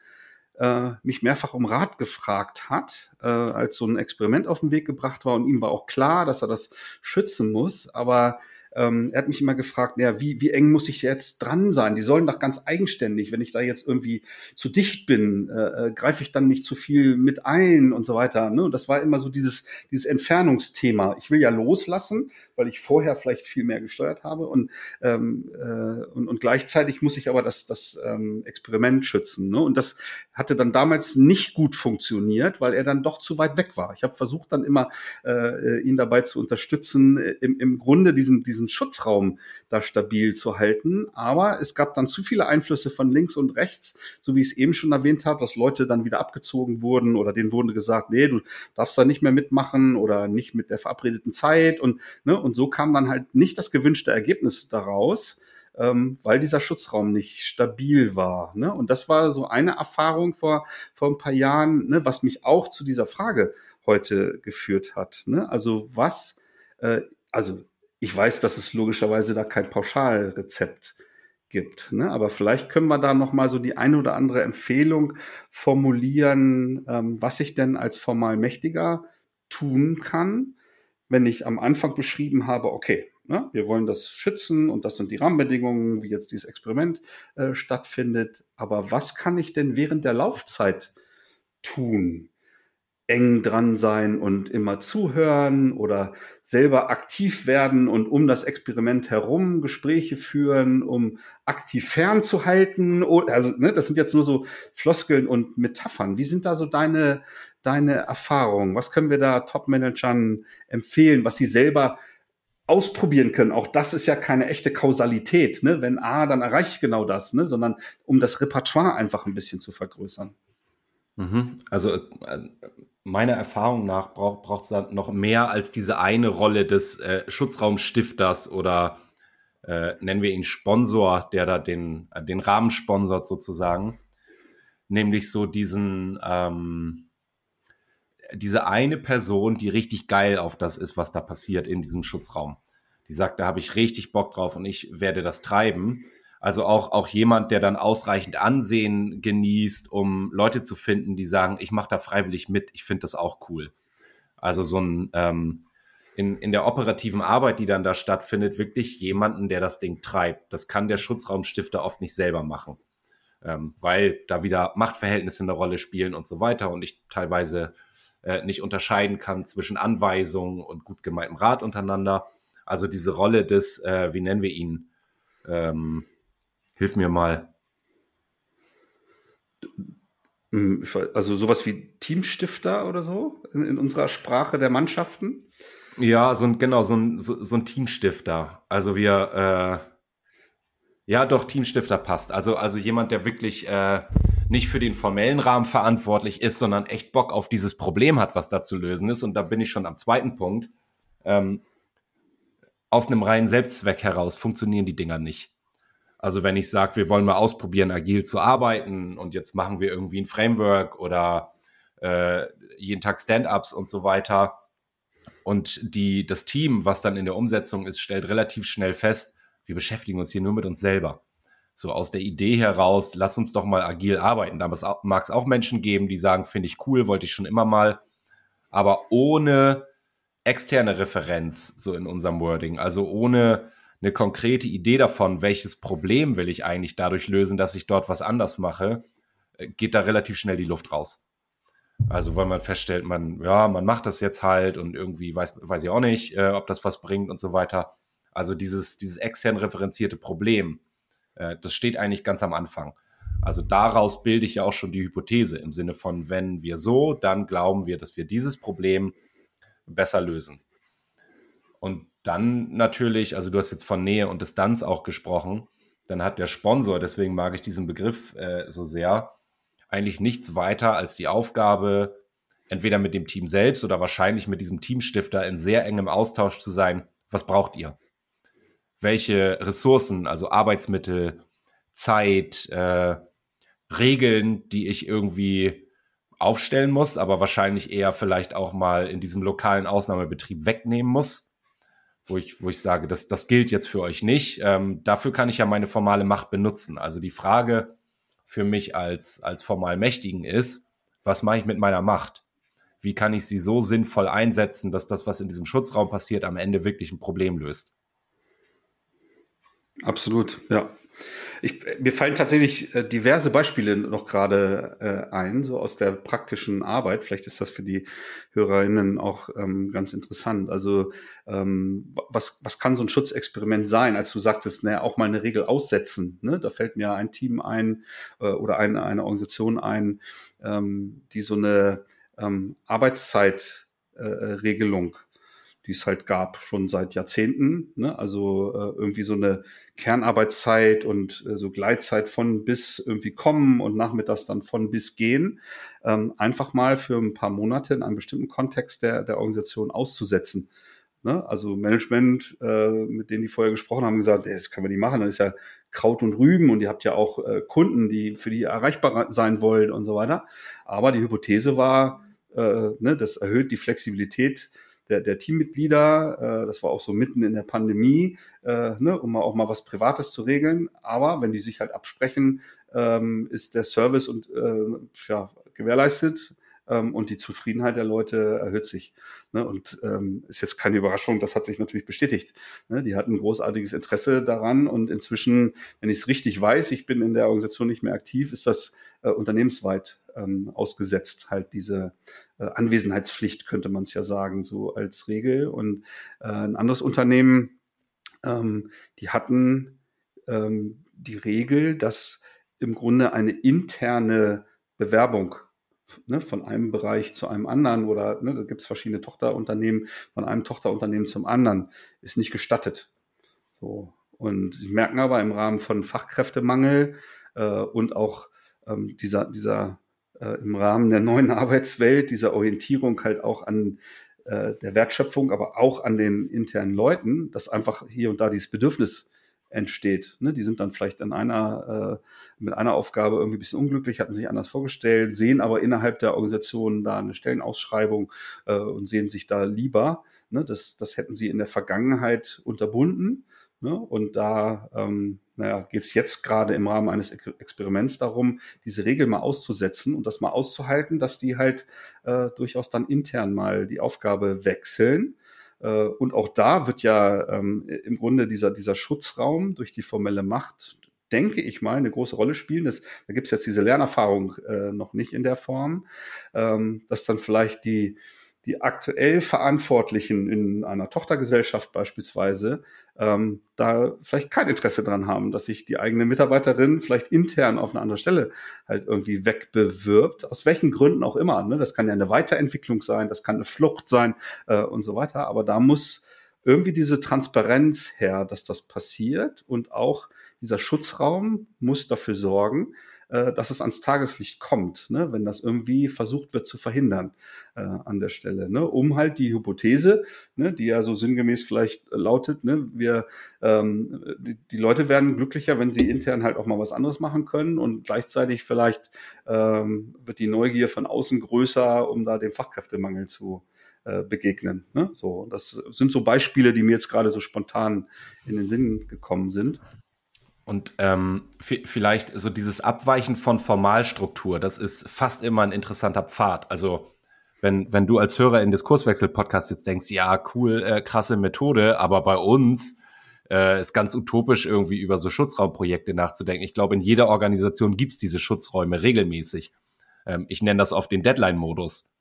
äh, mich mehrfach um Rat gefragt hat, äh, als so ein Experiment auf den Weg gebracht war und ihm war auch klar, dass er das schützen muss, aber ähm, er hat mich immer gefragt, ja, wie, wie eng muss ich jetzt dran sein? Die sollen doch ganz eigenständig, wenn ich da jetzt irgendwie zu dicht bin, äh, äh, greife ich dann nicht zu viel mit ein und so weiter. Ne? Und das war immer so dieses, dieses Entfernungsthema. Ich will ja loslassen, weil ich vorher vielleicht viel mehr gesteuert habe und, ähm, äh, und, und gleichzeitig muss ich aber das, das ähm, Experiment schützen. Ne? Und das hatte dann damals nicht gut funktioniert, weil er dann doch zu weit weg war. Ich habe versucht dann immer, äh, ihn dabei zu unterstützen, äh, im, im Grunde diesen, diesen Schutzraum da stabil zu halten. Aber es gab dann zu viele Einflüsse von links und rechts, so wie ich es eben schon erwähnt habe, dass Leute dann wieder abgezogen wurden oder denen wurde gesagt, nee, du darfst da nicht mehr mitmachen oder nicht mit der verabredeten Zeit und, ne, und so kam dann halt nicht das gewünschte Ergebnis daraus ähm, weil dieser Schutzraum nicht stabil war. Ne? Und das war so eine Erfahrung vor, vor ein paar Jahren, ne, was mich auch zu dieser Frage heute geführt hat. Ne? Also was, äh, also ich weiß, dass es logischerweise da kein Pauschalrezept gibt. Ne? Aber vielleicht können wir da noch mal so die eine oder andere Empfehlung formulieren, ähm, was ich denn als formal Mächtiger tun kann, wenn ich am Anfang beschrieben habe, okay, Ne? Wir wollen das schützen und das sind die Rahmenbedingungen, wie jetzt dieses Experiment äh, stattfindet. Aber was kann ich denn während der Laufzeit tun? Eng dran sein und immer zuhören oder selber aktiv werden und um das Experiment herum Gespräche führen, um aktiv fernzuhalten. Also, ne, das sind jetzt nur so Floskeln und Metaphern. Wie sind da so deine, deine Erfahrungen? Was können wir da Top-Managern empfehlen, was sie selber ausprobieren können. Auch das ist ja keine echte Kausalität. Ne? Wenn A, dann erreiche ich genau das, ne? sondern um das Repertoire einfach ein bisschen zu vergrößern. Mhm. Also äh, meiner Erfahrung nach braucht es da noch mehr als diese eine Rolle des äh, Schutzraumstifters oder äh, nennen wir ihn Sponsor, der da den, äh, den Rahmen sponsort sozusagen. Nämlich so diesen, ähm, diese eine Person, die richtig geil auf das ist, was da passiert in diesem Schutzraum. Die sagt, da habe ich richtig Bock drauf und ich werde das treiben. Also auch, auch jemand, der dann ausreichend Ansehen genießt, um Leute zu finden, die sagen, ich mache da freiwillig mit, ich finde das auch cool. Also so ein ähm, in, in der operativen Arbeit, die dann da stattfindet, wirklich jemanden, der das Ding treibt. Das kann der Schutzraumstifter oft nicht selber machen, ähm, weil da wieder Machtverhältnisse eine Rolle spielen und so weiter und ich teilweise äh, nicht unterscheiden kann zwischen Anweisungen und gut gemeintem Rat untereinander. Also diese Rolle des, äh, wie nennen wir ihn? Ähm, hilf mir mal. Hm, also sowas wie Teamstifter oder so in, in unserer Sprache der Mannschaften? Ja, so ein, genau, so ein, so, so ein Teamstifter. Also wir, äh, ja, doch, Teamstifter passt. Also, also jemand, der wirklich äh, nicht für den formellen Rahmen verantwortlich ist, sondern echt Bock auf dieses Problem hat, was da zu lösen ist. Und da bin ich schon am zweiten Punkt. Ähm, aus einem reinen Selbstzweck heraus funktionieren die Dinger nicht. Also wenn ich sage, wir wollen mal ausprobieren, agil zu arbeiten und jetzt machen wir irgendwie ein Framework oder äh, jeden Tag Stand-ups und so weiter. Und die, das Team, was dann in der Umsetzung ist, stellt relativ schnell fest, wir beschäftigen uns hier nur mit uns selber so aus der Idee heraus, lass uns doch mal agil arbeiten. Da mag es auch Menschen geben, die sagen, finde ich cool, wollte ich schon immer mal, aber ohne externe Referenz, so in unserem Wording, also ohne eine konkrete Idee davon, welches Problem will ich eigentlich dadurch lösen, dass ich dort was anders mache, äh, geht da relativ schnell die Luft raus. Also weil man feststellt, man, ja, man macht das jetzt halt und irgendwie weiß, weiß ich auch nicht, äh, ob das was bringt und so weiter. Also dieses, dieses extern referenzierte Problem, äh, das steht eigentlich ganz am Anfang. Also daraus bilde ich ja auch schon die Hypothese im Sinne von, wenn wir so, dann glauben wir, dass wir dieses Problem besser lösen. Und dann natürlich, also du hast jetzt von Nähe und Distanz auch gesprochen, dann hat der Sponsor, deswegen mag ich diesen Begriff äh, so sehr, eigentlich nichts weiter als die Aufgabe, entweder mit dem Team selbst oder wahrscheinlich mit diesem Teamstifter in sehr engem Austausch zu sein. Was braucht ihr? Welche Ressourcen, also Arbeitsmittel, Zeit, äh, Regeln, die ich irgendwie aufstellen muss, aber wahrscheinlich eher vielleicht auch mal in diesem lokalen Ausnahmebetrieb wegnehmen muss, wo ich, wo ich sage, das, das gilt jetzt für euch nicht. Ähm, dafür kann ich ja meine formale Macht benutzen. Also die Frage für mich als, als formal Mächtigen ist, was mache ich mit meiner Macht? Wie kann ich sie so sinnvoll einsetzen, dass das, was in diesem Schutzraum passiert, am Ende wirklich ein Problem löst? Absolut, ja. Ich, mir fallen tatsächlich äh, diverse Beispiele noch gerade äh, ein, so aus der praktischen Arbeit. Vielleicht ist das für die HörerInnen auch ähm, ganz interessant. Also ähm, was, was kann so ein Schutzexperiment sein, als du sagtest, naja, auch mal eine Regel aussetzen. Ne? Da fällt mir ein Team ein äh, oder eine, eine Organisation ein, ähm, die so eine ähm, Arbeitszeitregelung äh, die es halt gab schon seit Jahrzehnten. Ne? Also äh, irgendwie so eine Kernarbeitszeit und äh, so Gleitzeit von bis irgendwie kommen und nachmittags dann von bis gehen. Ähm, einfach mal für ein paar Monate in einem bestimmten Kontext der, der Organisation auszusetzen. Ne? Also Management, äh, mit denen die vorher gesprochen haben, gesagt, das können wir nicht machen, das ist ja Kraut und Rüben und ihr habt ja auch äh, Kunden, die für die erreichbar sein wollen und so weiter. Aber die Hypothese war, äh, ne, das erhöht die Flexibilität der, der Teammitglieder. Äh, das war auch so mitten in der Pandemie, äh, ne, um auch mal was Privates zu regeln. Aber wenn die sich halt absprechen, ähm, ist der Service und äh, ja, gewährleistet ähm, und die Zufriedenheit der Leute erhöht sich. Ne? Und ähm, ist jetzt keine Überraschung, das hat sich natürlich bestätigt. Ne? Die hatten großartiges Interesse daran und inzwischen, wenn ich es richtig weiß, ich bin in der Organisation nicht mehr aktiv, ist das äh, unternehmensweit ähm, ausgesetzt, halt diese Anwesenheitspflicht, könnte man es ja sagen, so als Regel. Und äh, ein anderes Unternehmen, ähm, die hatten ähm, die Regel, dass im Grunde eine interne Bewerbung ne, von einem Bereich zu einem anderen oder ne, da gibt es verschiedene Tochterunternehmen, von einem Tochterunternehmen zum anderen, ist nicht gestattet. So. Und sie merken aber im Rahmen von Fachkräftemangel äh, und auch ähm, dieser, dieser äh, im Rahmen der neuen Arbeitswelt, dieser Orientierung halt auch an äh, der Wertschöpfung, aber auch an den internen Leuten, dass einfach hier und da dieses Bedürfnis entsteht. Ne? Die sind dann vielleicht in einer, äh, mit einer Aufgabe irgendwie ein bisschen unglücklich, hatten sich anders vorgestellt, sehen aber innerhalb der Organisation da eine Stellenausschreibung äh, und sehen sich da lieber. Ne? Das, das hätten sie in der Vergangenheit unterbunden. Ne? Und da ähm, naja, geht es jetzt gerade im Rahmen eines Experiments darum, diese Regel mal auszusetzen und das mal auszuhalten, dass die halt äh, durchaus dann intern mal die Aufgabe wechseln. Äh, und auch da wird ja ähm, im Grunde dieser, dieser Schutzraum durch die formelle Macht, denke ich mal, eine große Rolle spielen. Das, da gibt es jetzt diese Lernerfahrung äh, noch nicht in der Form, ähm, dass dann vielleicht die die aktuell Verantwortlichen in einer Tochtergesellschaft beispielsweise ähm, da vielleicht kein Interesse dran haben, dass sich die eigene Mitarbeiterin vielleicht intern auf eine andere Stelle halt irgendwie wegbewirbt, aus welchen Gründen auch immer. Ne? Das kann ja eine Weiterentwicklung sein, das kann eine Flucht sein äh, und so weiter. Aber da muss irgendwie diese Transparenz her, dass das passiert und auch dieser Schutzraum muss dafür sorgen, äh, dass es ans Tageslicht kommt, ne? wenn das irgendwie versucht wird zu verhindern äh, an der Stelle, ne? um halt die Hypothese, ne, die ja so sinngemäß vielleicht lautet, ne, wir ähm, die, die Leute werden glücklicher, wenn sie intern halt auch mal was anderes machen können und gleichzeitig vielleicht ähm, wird die Neugier von außen größer, um da dem Fachkräftemangel zu äh, begegnen. Ne? So, das sind so Beispiele, die mir jetzt gerade so spontan in den Sinn gekommen sind. Und ähm, vielleicht so dieses Abweichen von Formalstruktur, das ist fast immer ein interessanter Pfad. Also wenn, wenn du als Hörer in Diskurswechsel-Podcast jetzt denkst, ja, cool, äh, krasse Methode, aber bei uns äh, ist ganz utopisch, irgendwie über so Schutzraumprojekte nachzudenken. Ich glaube, in jeder Organisation gibt's diese Schutzräume regelmäßig. Ähm, ich nenne das oft den Deadline-Modus.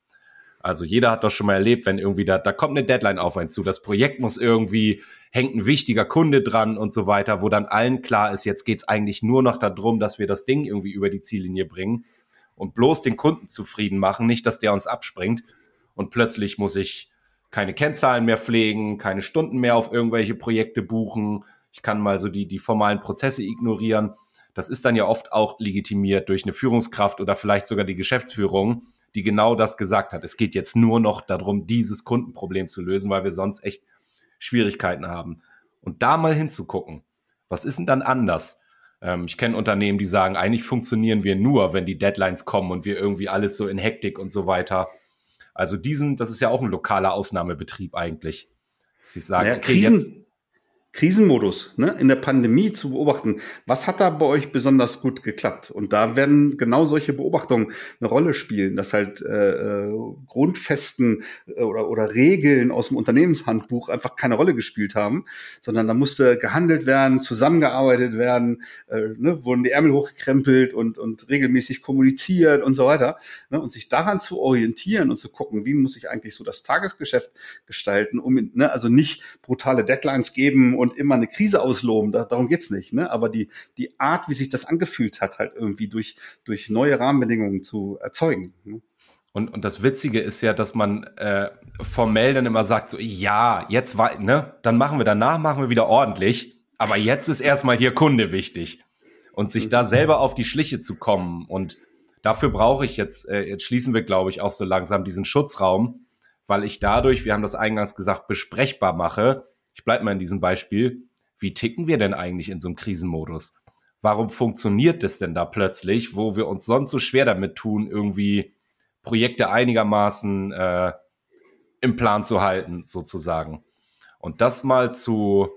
Also jeder hat doch schon mal erlebt, wenn irgendwie da, da kommt eine Deadline auf einen zu, das Projekt muss irgendwie, hängt ein wichtiger Kunde dran und so weiter, wo dann allen klar ist, jetzt geht's eigentlich nur noch darum, dass wir das Ding irgendwie über die Ziellinie bringen und bloß den Kunden zufrieden machen, nicht, dass der uns abspringt. Und plötzlich muss ich keine Kennzahlen mehr pflegen, keine Stunden mehr auf irgendwelche Projekte buchen, ich kann mal so die, die formalen Prozesse ignorieren. Das ist dann ja oft auch legitimiert durch eine Führungskraft oder vielleicht sogar die Geschäftsführung, die genau das gesagt hat. Es geht jetzt nur noch darum, dieses Kundenproblem zu lösen, weil wir sonst echt Schwierigkeiten haben. Und da mal hinzugucken, was ist denn dann anders? Ähm, ich kenne Unternehmen, die sagen, eigentlich funktionieren wir nur, wenn die Deadlines kommen und wir irgendwie alles so in Hektik und so weiter. Also diesen, das ist ja auch ein lokaler Ausnahmebetrieb eigentlich. Dass ich sage, naja, okay, Krisen, jetzt Krisenmodus ne, in der Pandemie zu beobachten. Was hat da bei euch besonders gut geklappt? Und da werden genau solche Beobachtungen eine Rolle spielen, dass halt äh, äh, Grundfesten äh, oder, oder Regeln aus dem Unternehmenshandbuch einfach keine Rolle gespielt haben, sondern da musste gehandelt werden, zusammengearbeitet werden, äh, ne, wurden die Ärmel hochgekrempelt und, und regelmäßig kommuniziert und so weiter. Ne, und sich daran zu orientieren und zu gucken, wie muss ich eigentlich so das Tagesgeschäft gestalten, um ne, also nicht brutale Deadlines geben und immer eine Krise ausloben, da, darum geht's nicht. Ne? Aber die, die Art, wie sich das angefühlt hat, halt irgendwie durch, durch neue Rahmenbedingungen zu erzeugen. Ne? Und, und das Witzige ist ja, dass man äh, formell dann immer sagt, so, ja, jetzt war, ne, dann machen wir danach, machen wir wieder ordentlich. Aber jetzt ist erstmal hier Kunde wichtig. Und sich da selber auf die Schliche zu kommen. Und dafür brauche ich jetzt, äh, jetzt schließen wir, glaube ich, auch so langsam diesen Schutzraum, weil ich dadurch, wir haben das eingangs gesagt, besprechbar mache, ich bleibe mal in diesem Beispiel, wie ticken wir denn eigentlich in so einem Krisenmodus? Warum funktioniert das denn da plötzlich, wo wir uns sonst so schwer damit tun, irgendwie Projekte einigermaßen äh, im Plan zu halten, sozusagen? Und das mal zu,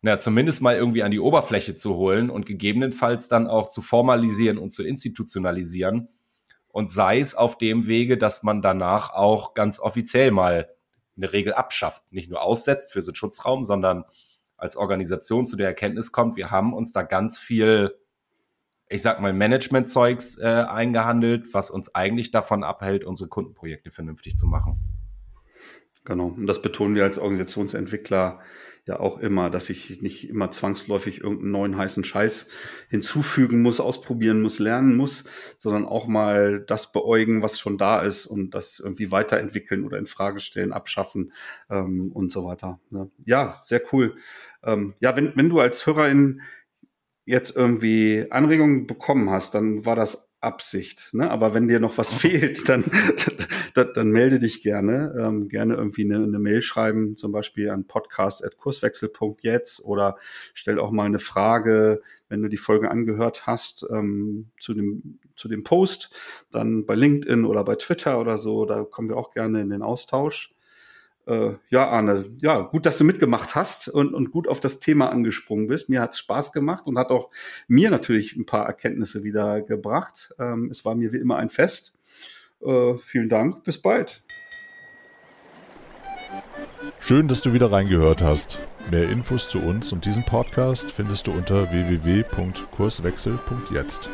na, zumindest mal irgendwie an die Oberfläche zu holen und gegebenenfalls dann auch zu formalisieren und zu institutionalisieren. Und sei es auf dem Wege, dass man danach auch ganz offiziell mal eine Regel abschafft, nicht nur aussetzt für einen Schutzraum, sondern als Organisation zu der Erkenntnis kommt, wir haben uns da ganz viel, ich sag mal, Management-Zeugs äh, eingehandelt, was uns eigentlich davon abhält, unsere Kundenprojekte vernünftig zu machen. Genau, und das betonen wir als Organisationsentwickler ja auch immer, dass ich nicht immer zwangsläufig irgendeinen neuen heißen Scheiß hinzufügen muss, ausprobieren muss, lernen muss, sondern auch mal das beäugen, was schon da ist und das irgendwie weiterentwickeln oder in Frage stellen, abschaffen ähm, und so weiter. Ne? Ja, sehr cool. Ähm, ja, wenn, wenn du als Hörerin jetzt irgendwie Anregungen bekommen hast, dann war das Absicht. Ne? Aber wenn dir noch was fehlt, dann, dann, dann melde dich gerne. Ähm, gerne irgendwie eine, eine Mail schreiben, zum Beispiel an podcast.kurswechsel.jetzt oder stell auch mal eine Frage, wenn du die Folge angehört hast, ähm, zu, dem, zu dem Post, dann bei LinkedIn oder bei Twitter oder so. Da kommen wir auch gerne in den Austausch. Äh, ja, Arne, ja, gut, dass du mitgemacht hast und, und gut auf das Thema angesprungen bist. Mir hat's Spaß gemacht und hat auch mir natürlich ein paar Erkenntnisse wieder gebracht. Ähm, es war mir wie immer ein Fest. Äh, vielen Dank, bis bald. Schön, dass du wieder reingehört hast. Mehr Infos zu uns und diesem Podcast findest du unter www.kurswechsel.jetzt.